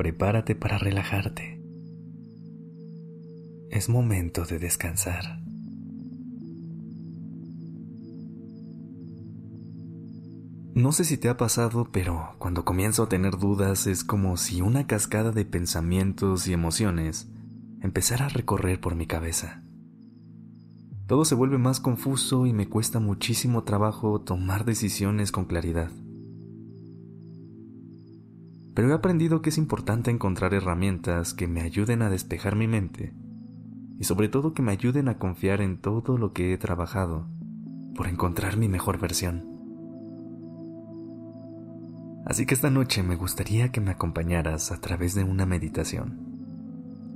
Prepárate para relajarte. Es momento de descansar. No sé si te ha pasado, pero cuando comienzo a tener dudas es como si una cascada de pensamientos y emociones empezara a recorrer por mi cabeza. Todo se vuelve más confuso y me cuesta muchísimo trabajo tomar decisiones con claridad. Pero he aprendido que es importante encontrar herramientas que me ayuden a despejar mi mente y sobre todo que me ayuden a confiar en todo lo que he trabajado por encontrar mi mejor versión. Así que esta noche me gustaría que me acompañaras a través de una meditación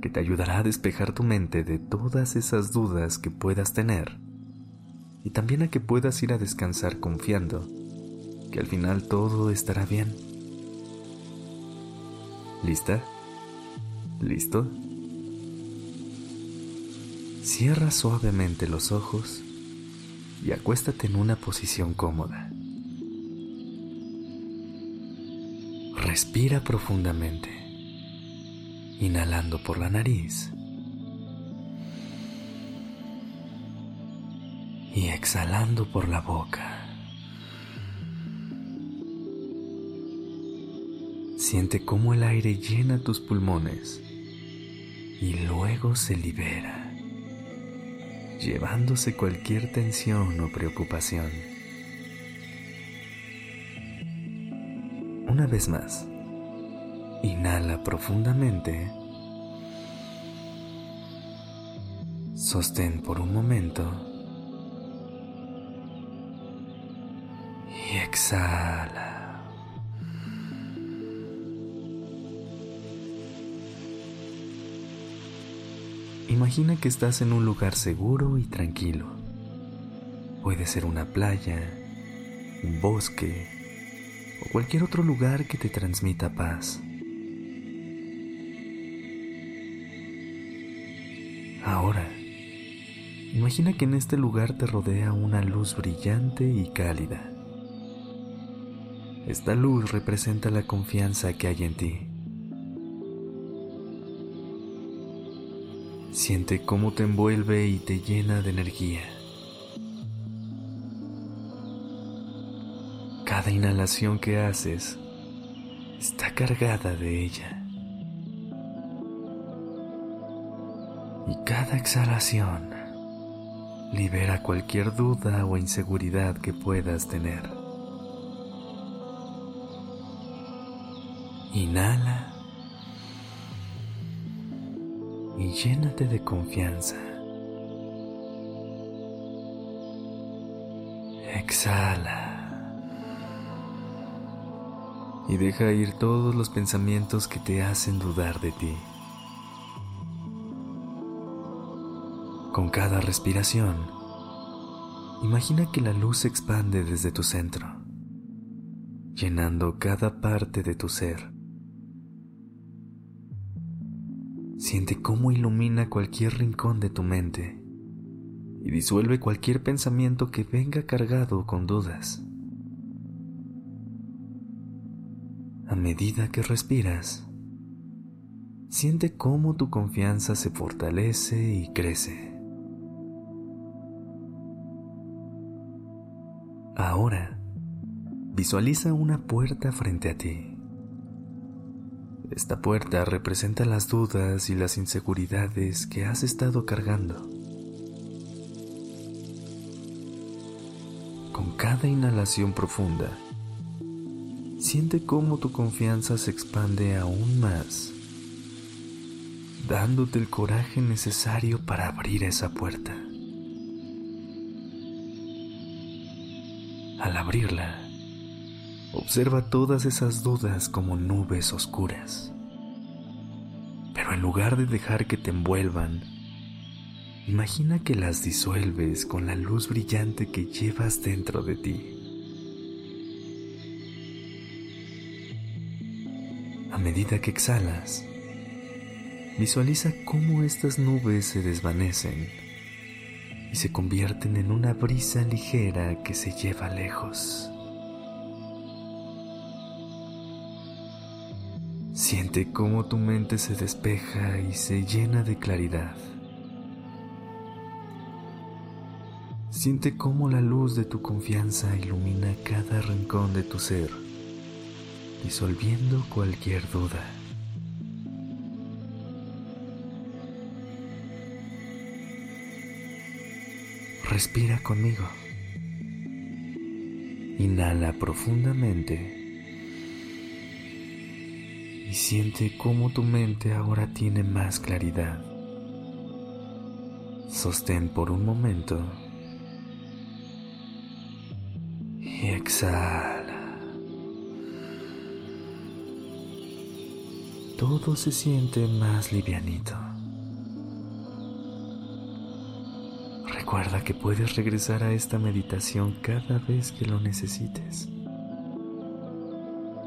que te ayudará a despejar tu mente de todas esas dudas que puedas tener y también a que puedas ir a descansar confiando que al final todo estará bien. ¿Lista? ¿Listo? Cierra suavemente los ojos y acuéstate en una posición cómoda. Respira profundamente inhalando por la nariz y exhalando por la boca. Siente cómo el aire llena tus pulmones y luego se libera, llevándose cualquier tensión o preocupación. Una vez más. Inhala profundamente. Sostén por un momento. Y exhala. Imagina que estás en un lugar seguro y tranquilo. Puede ser una playa, un bosque o cualquier otro lugar que te transmita paz. Ahora, imagina que en este lugar te rodea una luz brillante y cálida. Esta luz representa la confianza que hay en ti. Siente cómo te envuelve y te llena de energía. Cada inhalación que haces está cargada de ella. y cada exhalación libera cualquier duda o inseguridad que puedas tener. Inhala y llénate de confianza. Exhala. Y deja ir todos los pensamientos que te hacen dudar de ti. Con cada respiración, imagina que la luz se expande desde tu centro, llenando cada parte de tu ser. Siente cómo ilumina cualquier rincón de tu mente y disuelve cualquier pensamiento que venga cargado con dudas. A medida que respiras, siente cómo tu confianza se fortalece y crece. Ahora, visualiza una puerta frente a ti. Esta puerta representa las dudas y las inseguridades que has estado cargando. Con cada inhalación profunda, siente cómo tu confianza se expande aún más, dándote el coraje necesario para abrir esa puerta. Al abrirla, observa todas esas dudas como nubes oscuras. Pero en lugar de dejar que te envuelvan, imagina que las disuelves con la luz brillante que llevas dentro de ti. A medida que exhalas, visualiza cómo estas nubes se desvanecen y se convierten en una brisa ligera que se lleva lejos. Siente cómo tu mente se despeja y se llena de claridad. Siente cómo la luz de tu confianza ilumina cada rincón de tu ser, disolviendo cualquier duda. Respira conmigo. Inhala profundamente y siente cómo tu mente ahora tiene más claridad. Sostén por un momento y exhala. Todo se siente más livianito. Recuerda que puedes regresar a esta meditación cada vez que lo necesites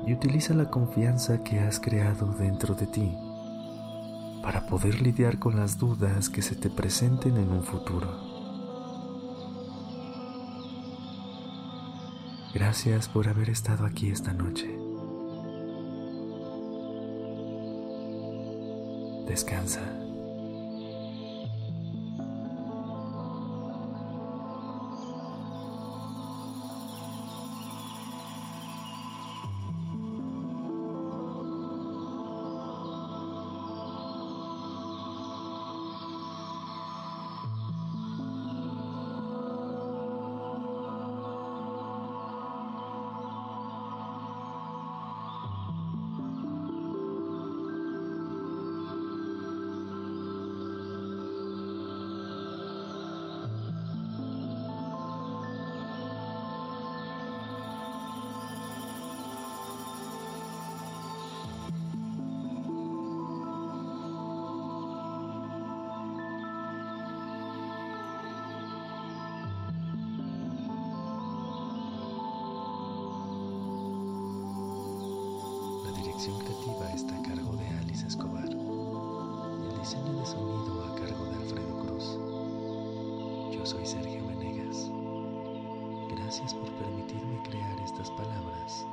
y utiliza la confianza que has creado dentro de ti para poder lidiar con las dudas que se te presenten en un futuro. Gracias por haber estado aquí esta noche. Descansa. dirección creativa está a cargo de Alice Escobar el diseño de sonido a cargo de Alfredo Cruz. Yo soy Sergio Venegas. Gracias por permitirme crear estas palabras